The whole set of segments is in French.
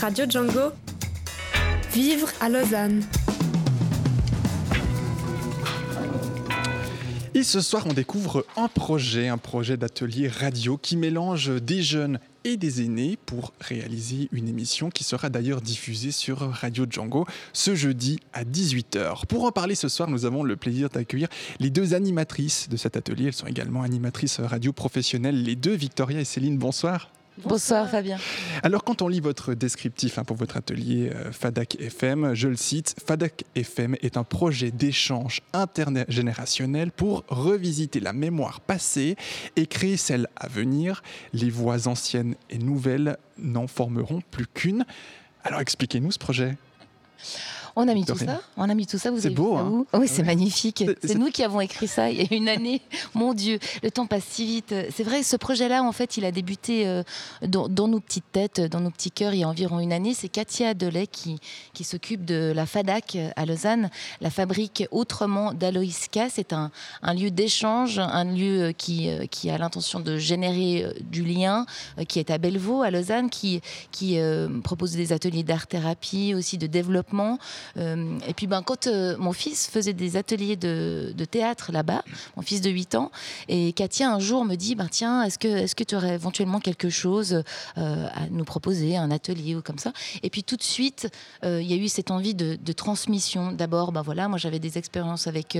Radio Django. Vivre à Lausanne. Et ce soir, on découvre un projet, un projet d'atelier radio qui mélange des jeunes et des aînés pour réaliser une émission qui sera d'ailleurs diffusée sur Radio Django ce jeudi à 18h. Pour en parler ce soir, nous avons le plaisir d'accueillir les deux animatrices de cet atelier. Elles sont également animatrices radio professionnelles, les deux, Victoria et Céline. Bonsoir. Bonsoir, Fabien. Alors quand on lit votre descriptif hein, pour votre atelier euh, FADAC FM, je le cite, FADAC FM est un projet d'échange intergénérationnel pour revisiter la mémoire passée et créer celle à venir. Les voix anciennes et nouvelles n'en formeront plus qu'une. Alors expliquez-nous ce projet. On a mis tout ça. On a mis tout ça. Vous C'est beau, hein Oui, c'est magnifique. C'est- nous qui avons écrit ça il y a une année. Mon Dieu, le temps passe si vite. C'est vrai, ce projet-là, en fait, il a débuté euh, dans, dans nos petites têtes, dans nos petits cœurs, il y a environ une année. C'est Katia Delay qui, qui s'occupe de la FADAC à Lausanne, la fabrique autrement d'Aloïska. C'est un, un lieu d'échange, un lieu euh, qui, euh, qui a l'intention de générer du lien, qui est à Bellevaux, à Lausanne, qui, qui euh, propose des ateliers d'art-thérapie, aussi de développement. Euh, et puis, ben, quand euh, mon fils faisait des ateliers de, théâtre là-bas, mon fils de 8 ans, et Katia un jour me dit ben, Tiens, est-ce que, est que tu aurais éventuellement quelque chose euh, à nous proposer, un atelier ou comme ça? Et puis, tout de suite, il y a eu cette envie de, de transmission. D'abord, ben, voilà, moi, j'avais des expériences avec,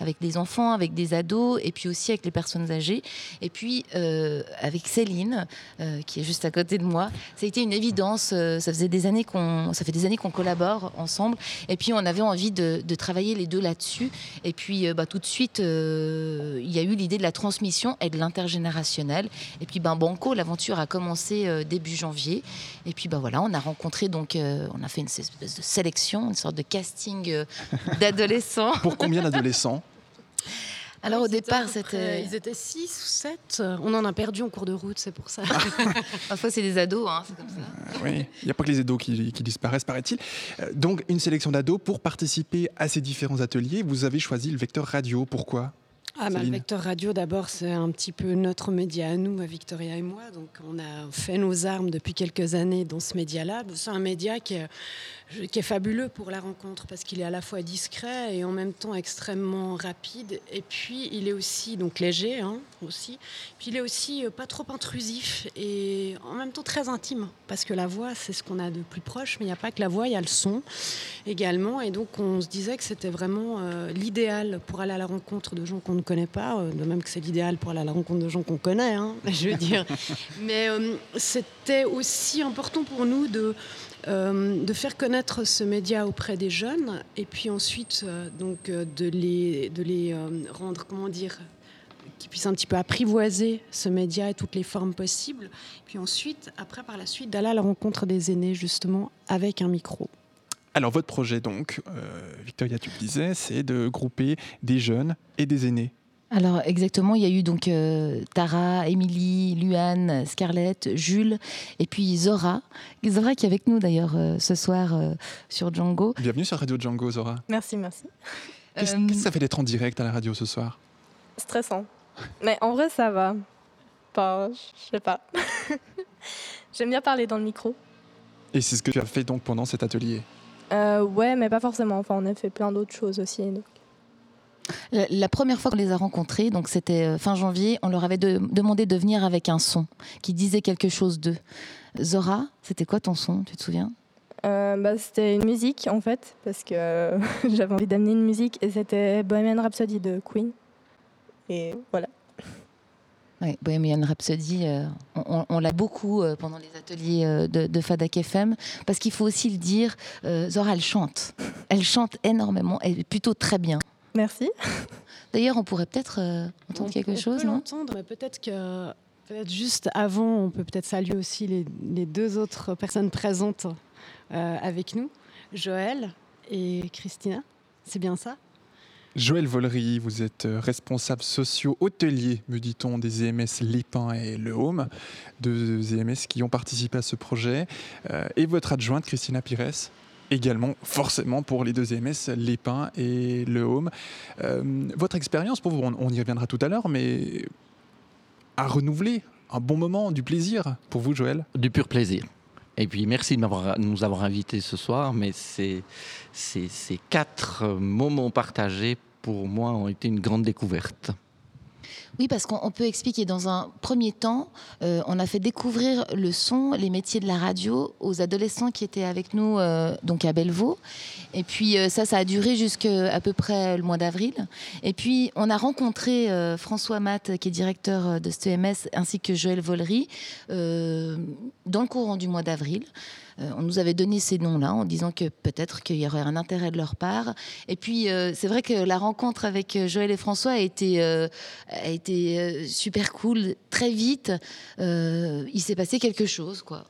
avec des enfants, avec des ados, et puis aussi avec les personnes âgées. Et puis, avec Céline, qui est juste à côté de moi, ça a été une évidence. ça faisait des années qu'on, ça fait des années qu'on collabore ensemble. Et puis, on avait envie de, de travailler les deux là-dessus. Et puis, euh, bah, tout de suite, euh, il y a eu l'idée de la transmission et de l'intergénérationnel. Et puis, ben, Banco, l'aventure a commencé euh, début janvier. Et puis, bah, voilà, on a rencontré, donc, on a fait une espèce de sélection, une sorte de casting d'adolescents. Pour combien d'adolescents? Alors, au Ils étaient départ, c'était. Ils étaient 6 ou 7. On en a perdu en cours de route, c'est pour ça. Parfois, c'est des ados, hein, c'est comme ça. Oui, il n'y a pas que les ados qui, qui disparaissent, paraît-il. Euh, Donc, une sélection d'ados. Pour participer à ces différents ateliers, vous avez choisi le vecteur radio. Pourquoi? Ah, bah. Vecteur Radio, d'abord, c'est un petit peu notre média à nous, à Victoria et moi. Donc, on a fait nos armes depuis quelques années dans ce média-là. C'est un média qui est, qui est fabuleux pour la rencontre parce qu'il est à la fois discret et en même temps extrêmement rapide. Et puis, il est aussi donc léger, hein, aussi. Puis, il est aussi euh, pas trop intrusif et en même temps très intime parce que la voix, c'est ce qu'on a de plus proche. Mais il n'y a pas que la voix, il y a le son également. Et donc, on se disait que c'était vraiment euh, l'idéal pour aller à la rencontre de gens qu'on ne connaît pas, euh, de même que c'est l'idéal pour aller à la rencontre de gens qu'on connaît, hein, je veux dire. Mais euh, c'était aussi important pour nous de, euh, de faire connaître ce média auprès des jeunes et puis ensuite donc, de les, de les rendre, comment dire, qu'ils puissent un petit peu apprivoiser ce média et toutes les formes possibles. Puis ensuite, après, par la suite, d'aller à la rencontre des aînés, justement, avec un micro. Alors, votre projet, donc, Victoria, tu le disais, c'est de grouper des jeunes et des aînés. Alors exactement, il y a eu donc euh, Tara, Émilie, Luane, Scarlett, Jules et puis Zora. Zora qui est avec nous d'ailleurs euh, ce soir euh, sur Django. Bienvenue sur Radio Django, Zora. Merci, merci. Qu'est-ce Euh, que ça fait d'être en direct à la radio ce soir? Stressant. Mais en vrai, ça va. Enfin, je sais pas. J'aime bien parler dans le micro. Et c'est ce que tu as fait donc pendant cet atelier? Euh, ouais, mais pas forcément. Enfin, on a fait plein d'autres choses aussi. donc. La, la première fois qu'on les a rencontrés, donc c'était euh, fin janvier, on leur avait de- demandé de venir avec un son qui disait quelque chose d'eux. Zora, c'était quoi ton son Tu te souviens? Euh, bah, c'était une musique, en fait, parce que euh, j'avais envie d'amener une musique, et c'était Bohemian Rhapsody de Queen. Et voilà. Oui, Bohemian Rhapsody, euh, on, l'a beaucoup euh, pendant les ateliers euh, de, de Fadak FM, parce qu'il faut aussi le dire, Zora, elle chante. Elle chante énormément, et plutôt très bien. Merci. D'ailleurs, on pourrait peut-être euh, entendre On- quelque on chose, peut non? l'entendre, mais peut-être que peut-être juste avant, on peut peut-être saluer aussi les, les deux autres personnes présentes euh, avec nous, Joël et Christina. C'est bien ça? Joël Vollery, vous êtes euh, responsable socio-hôtelier, me dit-on, des EMS Les Pins et Le Home, deux EMS qui ont participé à ce projet. Euh, et votre adjointe, Christina Pires, également, forcément, pour les deux EMS, Les Pins et Le Home. Euh, votre expérience, pour vous, on, on y reviendra tout à l'heure, mais à renouveler un bon moment, du plaisir pour vous, Joël? Du pur plaisir. Et puis merci de nous avoir invités ce soir, mais ces quatre moments partagés pour moi ont été une grande découverte. Oui, parce qu'on peut expliquer dans un premier temps, euh, on a fait découvrir le son, les métiers de la radio aux adolescents qui étaient avec nous euh, donc à Bellevaux. Et puis euh, ça, ça a duré jusqu'à peu près le mois d'avril. Et puis on a rencontré François Matt, qui est directeur de STMS, ainsi que Joël Vollery, dans le courant du mois d'avril. On nous avait donné ces noms-là en disant que peut-être qu'il y aurait un intérêt de leur part. Et puis, c'est vrai que la rencontre avec Joël et François a été, été super cool. Très vite, il s'est passé quelque chose, quoi.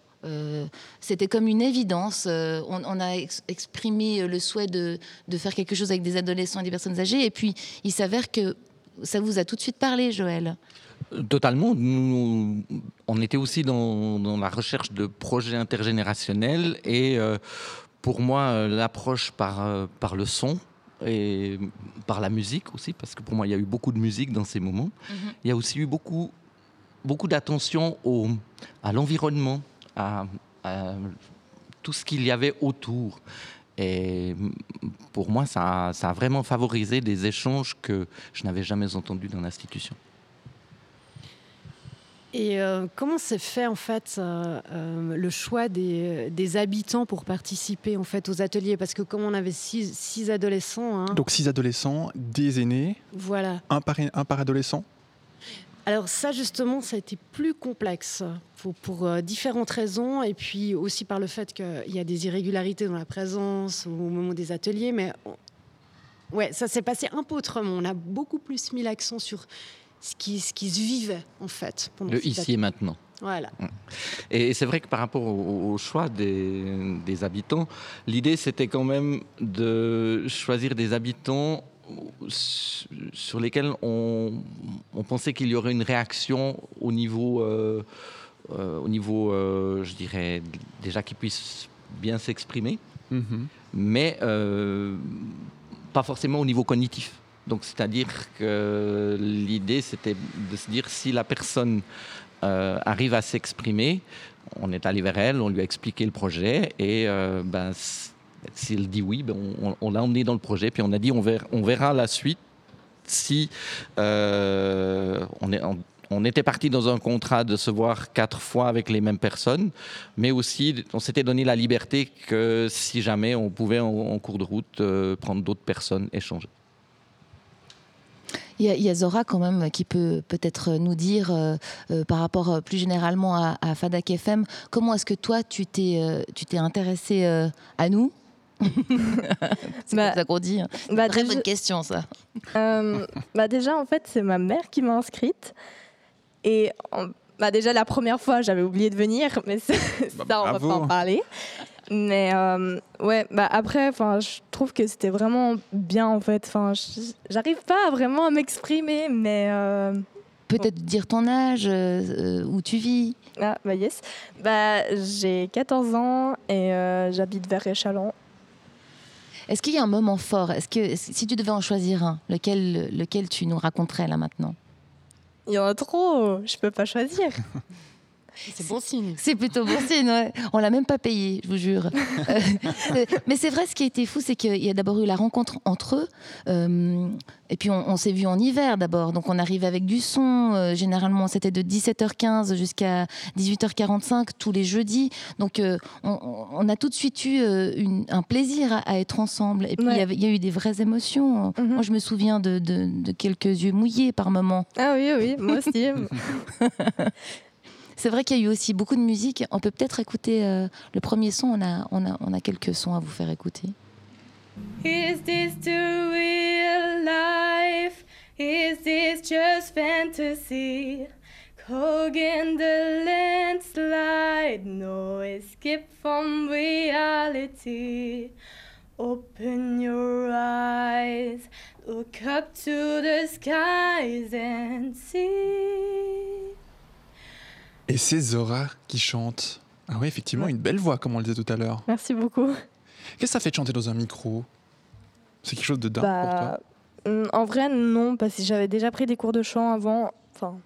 c'était comme une évidence. on, a exprimé le souhait de, de, faire quelque chose avec des adolescents et des personnes âgées. Et puis, il s'avère que ça vous a tout de suite parlé, Joël. Totalement. Nous, on était aussi dans, la recherche de projets intergénérationnels et euh, pour moi, euh, l'approche par, euh, par le son et par la musique aussi, parce que pour moi, il y a eu beaucoup de musique dans ces moments. Mhm. Il y a aussi eu beaucoup, beaucoup d'attention à l'environnement, à, tout ce qu'il y avait autour. Et pour moi, ça, ça a vraiment favorisé des échanges que je n'avais jamais entendus dans l'institution. Et euh, comment s'est fait en fait euh, euh, le choix des, habitants pour participer en fait aux ateliers? Parce que comme on avait six, adolescents, hein. donc six adolescents, des aînés, voilà, un par, un par adolescent? Alors ça justement, ça a été plus complexe pour, pour différentes raisons et puis aussi par le fait qu'il y a des irrégularités dans la présence au moment des ateliers, mais ouais, ça s'est passé un peu autrement. On a beaucoup plus mis l'accent sur ce qui, ce qui se vivait en fait. Pendant le ici et maintenant. Voilà. Et c'est vrai que par rapport au, choix des, des habitants, l'idée c'était quand même de choisir des habitants sur lesquels on, on pensait qu'il y aurait une réaction au niveau, euh, euh, au niveau euh, je dirais, déjà qu'ils puissent bien s'exprimer, mm-hmm. mais pas forcément au niveau cognitif. Donc, c'est-à-dire que l'idée, c'était de se dire si la personne euh, arrive à s'exprimer, on est allé vers elle, on lui a expliqué le projet et euh, ben, s'il dit oui, ben, on, l'a emmené dans le projet, puis on a dit on verra, la suite si euh, on, était parti dans un contrat de se voir quatre fois avec les mêmes personnes, mais aussi on s'était donné la liberté que si jamais on pouvait en cours de route prendre d'autres personnes, échanger. Il y, a Zora quand même qui peut peut-être nous dire euh, euh, par rapport euh, plus généralement à, à Fadak FM, comment est-ce que toi tu t'es tu t'es intéressé à nous? C'est bah, ça qu'on dit. Hein. Bah, très bonne question, ça. bah déjà, en fait, c'est ma mère qui m'a inscrite. Et bah déjà, la première fois, j'avais oublié de venir, mais ça, on va pas en parler. Mais euh, ouais, bah après, enfin, je trouve que c'était vraiment bien en fait. Enfin, j'arrive pas vraiment à m'exprimer, mais euh, peut-être dire ton âge, euh, où tu vis. Ah bah yes. Bah j'ai 14 ans et j'habite vers Échalon. Est-ce qu'il y a un moment fort? Est-ce que si tu devais en choisir un, lequel, lequel tu nous raconterais là maintenant? Il y en a trop, je peux pas choisir. C'est bon signe. C'est plutôt bon signe, ouais. On l'a même pas payé, je vous jure. Euh, mais c'est vrai, ce qui a été fou, c'est qu'il y a d'abord eu la rencontre entre eux. Euh, et puis on, s'est vu en hiver d'abord. Donc on arrive avec du son. Euh, généralement, c'était de 17h15 jusqu'à 18h45 tous les jeudis. Donc on, a tout de suite eu un plaisir à, être ensemble. Et puis il y, a eu des vraies émotions. Mhm. Moi, je me souviens de, de, quelques yeux mouillés par moments. Ah oui, oui, moi aussi. C'est vrai qu'il y a eu aussi beaucoup de musique. On peut peut-être écouter euh, le premier son. On a, on, a, on a quelques sons à vous faire écouter. Is this the real life? Is this just fantasy? Hogan the landslide, no escape from reality. Open your eyes, look up to the skies and see. Et c'est Zora qui chante. Ah oui, effectivement, une belle voix, comme on le disait tout à l'heure. Merci beaucoup. Qu'est-ce que ça fait de chanter dans un micro? C'est quelque chose de dingue pour toi? Bah, mm, En vrai, non, parce que j'avais déjà pris des cours de chant avant, enfin,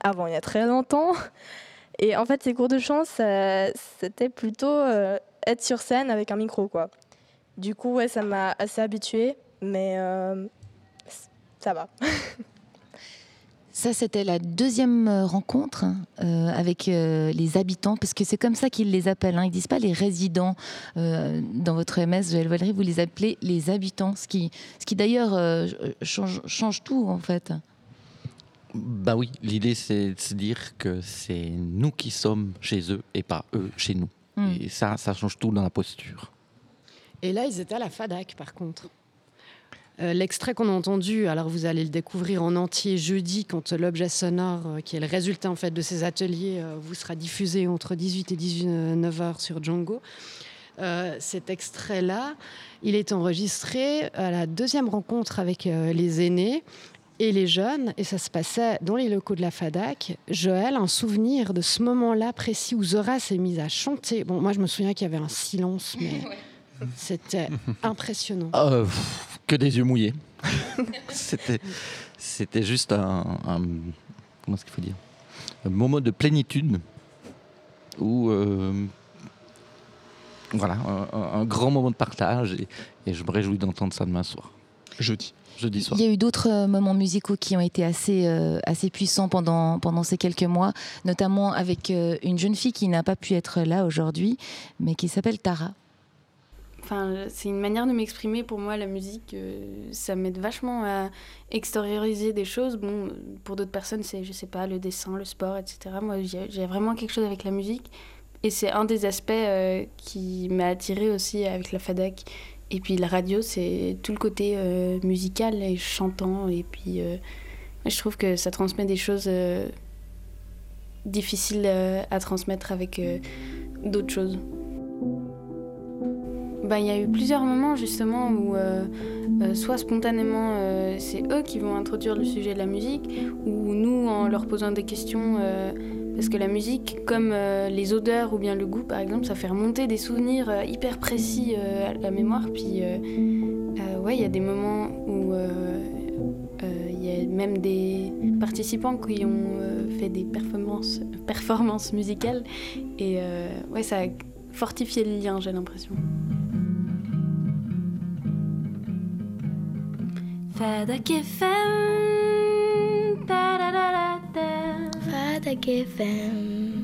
avant, il y a très longtemps. Et en fait, ces cours de chant, c'était plutôt être sur scène avec un micro, quoi. Du coup, ouais, ça m'a assez habituée, mais ça va. Ça, c'était la deuxième euh, rencontre euh, avec euh, les habitants, parce que c'est comme ça qu'ils les appellent. Hein. Ils ne disent pas les résidents. dans votre MS, Joël Valéry, vous les appelez les habitants, ce qui, ce qui d'ailleurs change, change, tout, en fait. Bah oui, l'idée, c'est de se dire que c'est nous qui sommes chez eux et pas eux chez nous. Hmm. Et ça, ça change tout dans la posture. Et là, ils étaient à la FADAC, par contre. Euh, l'extrait qu'on a entendu, alors vous allez le découvrir en entier jeudi quand l'objet sonore, euh, qui est le résultat en fait de ces ateliers, euh, vous sera diffusé entre 18 et 19 heures sur Django. cet extrait-là, il est enregistré à la deuxième rencontre avec les aînés et les jeunes, et ça se passait dans les locaux de la FADAC. Joël, un souvenir de ce moment-là précis où Zora s'est mise à chanter. Bon, moi je me souviens qu'il y avait un silence, mais c'était impressionnant. Ah, que des yeux mouillés. c'était, c'était juste un, comment est-ce qu'il faut dire, un moment de plénitude où euh, voilà, un, grand moment de partage et, je me réjouis d'entendre ça demain soir. Jeudi. Jeudi soir. Il y a eu d'autres euh, moments musicaux qui ont été assez, euh, assez puissants pendant, pendant ces quelques mois, notamment avec une jeune fille qui n'a pas pu être là aujourd'hui, mais qui s'appelle Tara. Enfin, c'est une manière de m'exprimer pour moi, la musique. Euh, ça m'aide vachement à extérioriser des choses. Bon, pour d'autres personnes, c'est, je sais pas, le dessin, le sport, etc. Moi, j'ai vraiment quelque chose avec la musique. Et c'est un des aspects euh, qui m'a attiré aussi avec la FADAC. Et puis la radio, c'est tout le côté euh, musical et chantant. Et puis, je trouve que ça transmet des choses difficiles à transmettre avec d'autres choses. Bah, il y a eu plusieurs moments justement où euh, euh, soit spontanément euh, c'est eux qui vont introduire le sujet de la musique ou nous en leur posant des questions parce que la musique comme les odeurs ou bien le goût par exemple ça fait remonter des souvenirs hyper précis à la mémoire puis ouais il y a des moments où il y a même des participants qui ont fait des performances, performances musicales et ouais ça a fortifié le lien j'ai l'impression. Fadak FM. Fadak FM.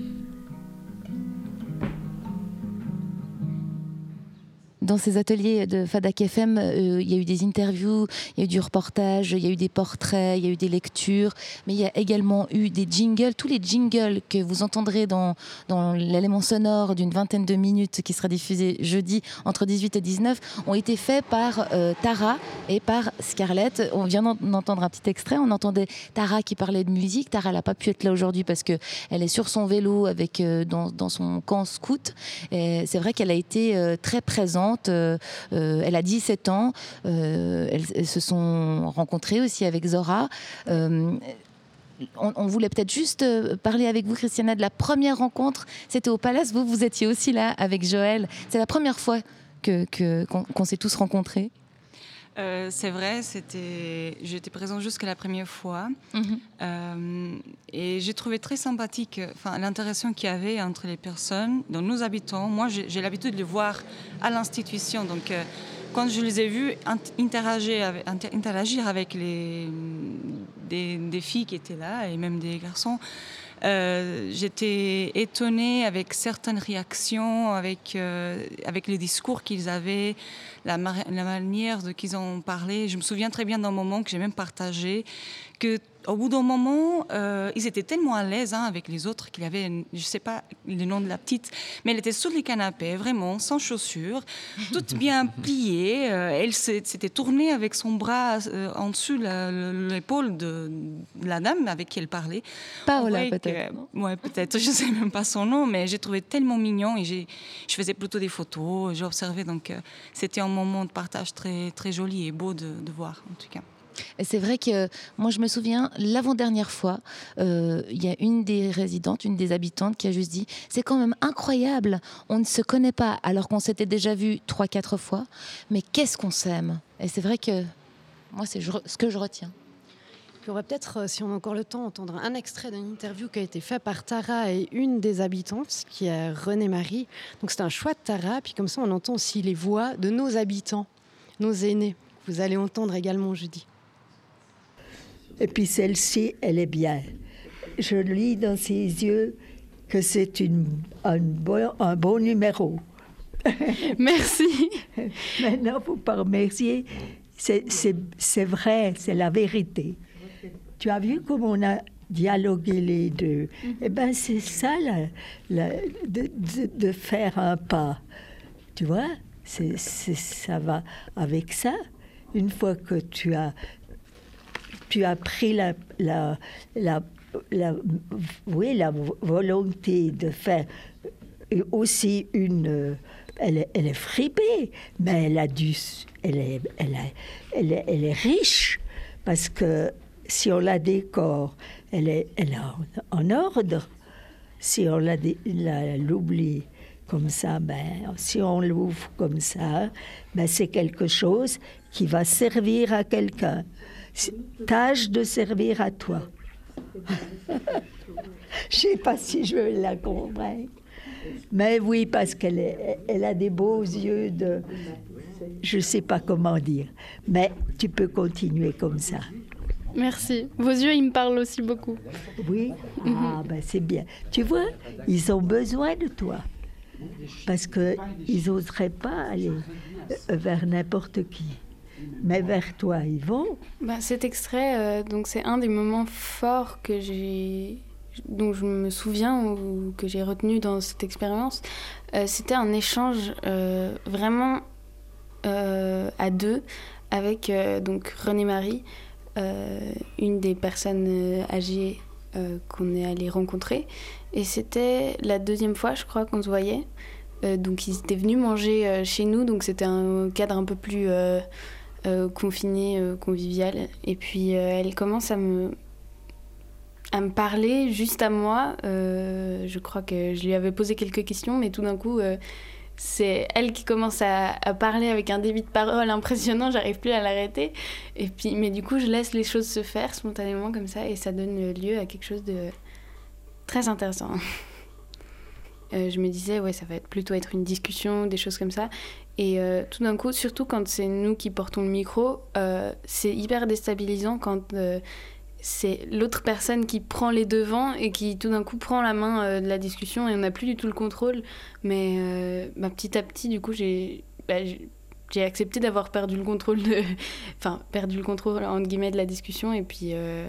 Dans ces ateliers de Fadak FM, euh, il y a eu des interviews, il y a eu du reportage, il y a eu des portraits, il y a eu des lectures, mais il y a également eu des jingles. Tous les jingles que vous entendrez dans, dans l'élément sonore d'une vingtaine de minutes qui sera diffusé jeudi entre 18 et 19 ont été faits par euh, Tara et par Scarlett. On vient d'entendre un petit extrait. On entendait Tara qui parlait de musique. Tara n'a pas pu être là aujourd'hui parce qu'elle est sur son vélo avec, euh, dans, son camp scout. C'est vrai qu'elle a été très présente euh, euh, elle a 17 ans. Euh, elles, se sont rencontrées aussi avec Zora. On, voulait peut-être juste parler avec vous, Christiana, de la première rencontre. C'était au Palace. Vous, vous étiez aussi là avec Joël. C'est la première fois qu'on que, qu'on s'est tous rencontrés. Euh, c'est vrai, c'était, j'étais présente jusqu'à la première fois mhm. euh, et j'ai trouvé très sympathique enfin, l'interaction qu'il y avait entre les personnes dont nous habitons. Moi, j'ai, l'habitude de les voir à l'institution, donc euh, quand je les ai vus interagir avec, interagir avec les, des, des, filles qui étaient là et même des garçons, euh, j'étais étonnée avec certaines réactions, avec, euh, avec les discours qu'ils avaient, la, manière de qu'ils ont parlé. Je me souviens très bien d'un moment que j'ai même partagé que au bout d'un moment, euh, ils étaient tellement à l'aise hein, avec les autres qu'il y avait, je ne sais pas le nom de la petite, mais elle était sur les canapés, vraiment, sans chaussures, toute bien pliée. Euh, elle s'était tournée avec son bras euh, en dessous l'épaule de, la dame avec qui elle parlait. Paola, peut-être. Ouais, peut-être. Je ne sais même pas son nom, mais j'ai trouvé tellement mignon et je faisais plutôt des photos, j'observais. Donc, c'était un moment de partage très, très joli et beau de, de voir, en tout cas. C'est vrai que moi, je me souviens, l'avant-dernière fois, euh, il y a une des résidentes, une des habitantes qui a juste dit C'est quand même incroyable, on ne se connaît pas alors qu'on s'était déjà vu trois, quatre fois, mais qu'est-ce qu'on s'aime? Et c'est vrai que moi, c'est ce que je retiens. on va peut-être, euh, si on a encore le temps, entendre un extrait d'une interview qui a été faite par Tara et une des habitantes, qui est René Marie. Donc c'est un choix de Tara, puis comme ça on entend aussi les voix de nos habitants, nos aînés. Vous allez entendre également jeudi. Et puis celle-ci, elle est bien. Je lis dans ses yeux que c'est un, bon, un bon numéro. Merci. Maintenant, il ne faut pas remercier. C'est vrai, c'est la vérité. Tu as vu comment on a dialogué les deux? Mm-hmm. Eh bien, c'est ça, de, de, faire un pas. Tu vois, c'est ça va avec ça. Une fois que tu as, tu as pris la, la, la, la, oui, la volonté de faire aussi une elle est, elle est fripée, mais elle a dû, elle est, elle, elle, est, elle est riche parce que si on la décore, elle est, elle est en, ordre. Si on la, l'oublie comme ça, ben, si on l'ouvre comme ça, ben, c'est quelque chose qui va servir à quelqu'un. Tâche de servir à toi. Je sais pas si je vais la convaincre. Mais oui, parce qu'elle elle a des beaux yeux de... Je ne sais pas comment dire. Mais tu peux continuer comme ça. Merci. Vos yeux, ils me parlent aussi beaucoup. Oui, ah, ben c'est bien. Tu vois, ils ont besoin de toi. Parce qu'ils n'oseraient pas aller euh, vers n'importe qui. Mais vers toi, ils. Bah, cet extrait, euh, c'est un des moments forts que dont je me souviens ou que j'ai retenu dans cette expérience, euh, c'était un échange euh, vraiment à deux avec donc René Marie, une des personnes âgées qu'on est allé rencontrer. Et c'était la deuxième fois, je crois, qu'on se voyait. donc ils étaient venus manger chez nous, donc c'était un cadre un peu plus confiné, convivial. Et puis elle commence à me à me parler juste à moi. Euh, je crois que je lui avais posé quelques questions, mais tout d'un coup, euh, c'est elle qui commence à, parler avec un débit de parole impressionnant. J'arrive plus à l'arrêter. Et puis, mais du coup, je laisse les choses se faire spontanément comme ça, et ça donne lieu à quelque chose de très intéressant. Euh, je me disais, ouais, ça va plutôt être une discussion, des choses comme ça. Et tout d'un coup, surtout quand c'est nous qui portons le micro, c'est hyper déstabilisant quand c'est l'autre personne qui prend les devants et qui tout d'un coup prend la main euh, de la discussion et on n'a plus du tout le contrôle. Mais euh, bah, petit à petit, du coup, j'ai bah, accepté d'avoir perdu le contrôle de enfin perdu le contrôle entre guillemets de la discussion et puis euh,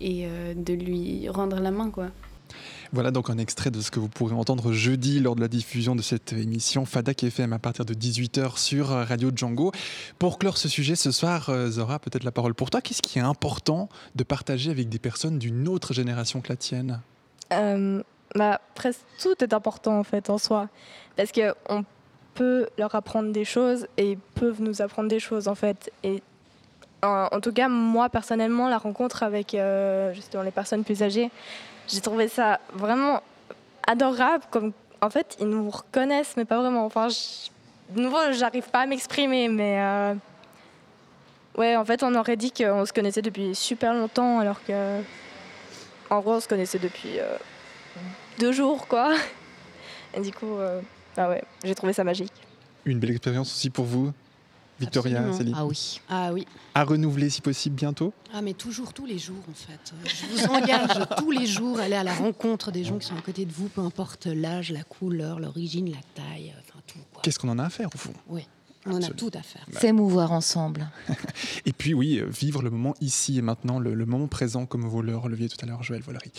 et de lui rendre la main quoi. Voilà donc un extrait de ce que vous pourrez entendre jeudi lors de la diffusion de cette émission Fadak FM à partir de 18h sur Radio Django. Pour clore ce sujet ce soir, euh, Zora, peut-être la parole pour toi. Qu'est-ce qui est important de partager avec des personnes d'une autre génération que la tienne? Euh, bah, Presque tout est important en fait en soi. Parce qu'on peut leur apprendre des choses et ils peuvent nous apprendre des choses en fait. En, tout cas, moi personnellement, la rencontre avec euh, justement les personnes plus âgées, j'ai trouvé ça vraiment adorable. Comme, en fait, ils nous reconnaissent, mais pas vraiment. Enfin, de nouveau, j'arrive pas à m'exprimer, mais. Euh, ouais, en fait, on aurait dit qu'on se connaissait depuis super longtemps, alors que. En gros, on se connaissait depuis euh, deux jours, quoi. Et du coup, euh, bah ouais, j'ai trouvé ça magique. Une belle expérience aussi pour vous Victoria, Céline Ah oui. Ah oui. À renouveler si possible bientôt Ah mais toujours, tous les jours en fait. Je vous engage tous les jours à aller à la rencontre des gens qui sont à côté de vous, peu importe l'âge, la couleur, l'origine, la taille, enfin tout. Qu'est-ce qu'on en a à faire au fond? Oui. On a tout à faire. S'émouvoir ensemble. et puis oui, euh, vivre le moment ici et maintenant, le, moment présent, comme vous le releviez tout à l'heure, Joël Volery.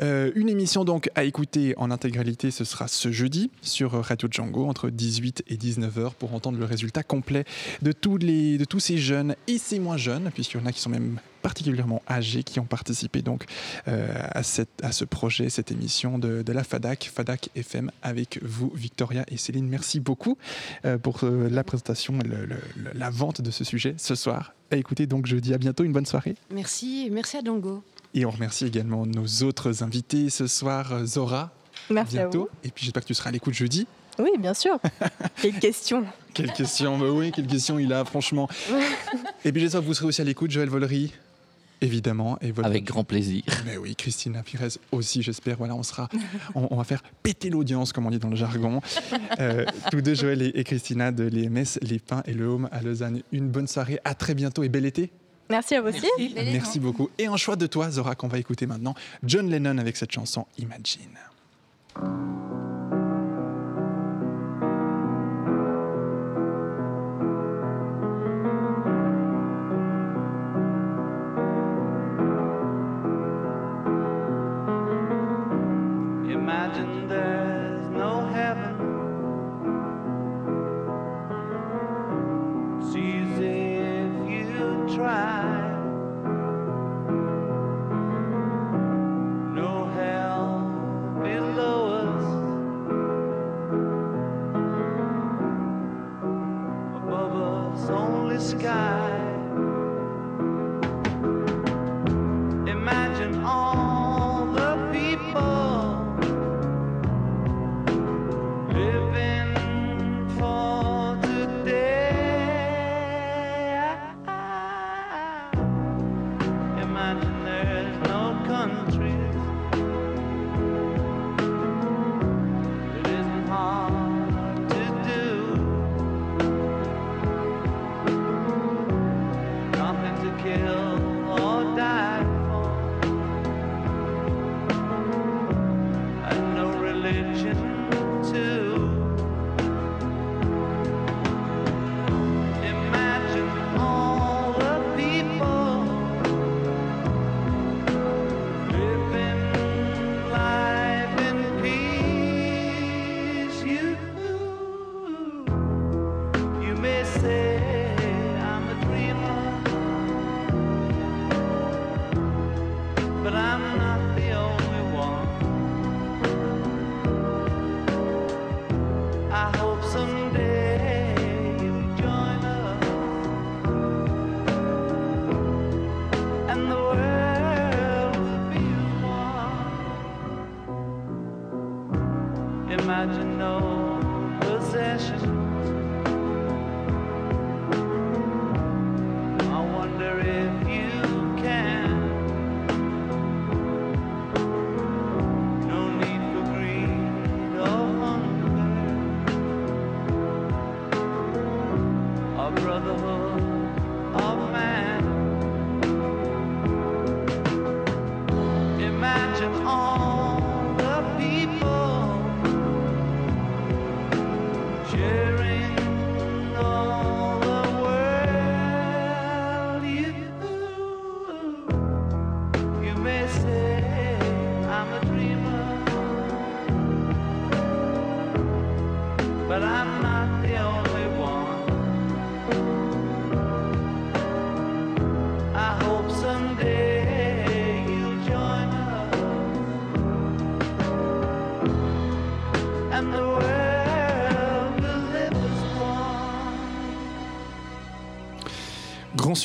Euh, une émission donc à écouter en intégralité, ce sera ce jeudi sur Radio Django entre 18 et 19h pour entendre le résultat complet de tous, les, de tous ces jeunes et ces moins jeunes, puisqu'il y en a qui sont même particulièrement âgés qui ont participé donc euh, à, cette, à ce projet, cette émission de, la FADAC, FADAC FM avec vous, Victoria et Céline. Merci beaucoup euh, pour euh, la présentation et la vente de ce sujet ce soir. Écoutez, donc je dis à bientôt, une bonne soirée. Merci, merci à Dongo. Et on remercie également nos autres invités ce soir, Zora, Merci bientôt. à vous. Et puis j'espère que tu seras à l'écoute jeudi. Oui, bien sûr. Quelle question Quelle question bah Oui, quelle question il a, franchement. et puis j'espère que vous serez aussi à l'écoute, Joël Vollery. Évidemment. Et Avec grand plaisir. Mais oui, Christina Pires aussi, j'espère. Voilà, on sera, on, va faire péter l'audience, comme on dit dans le jargon. Euh, tous deux, Joël et, et Christina de l'EMS, Les Pins et le Home à Lausanne. Une bonne soirée, à très bientôt et bel été. Merci à vous aussi. Merci, Merci beaucoup. Et un choix de toi, Zora, qu'on va écouter maintenant. John Lennon avec cette chanson Imagine. Imagine I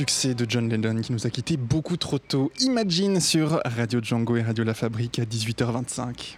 succès de John Lennon qui nous a quittés beaucoup trop tôt. Imagine sur Radio Django et Radio La Fabrique à 18h25.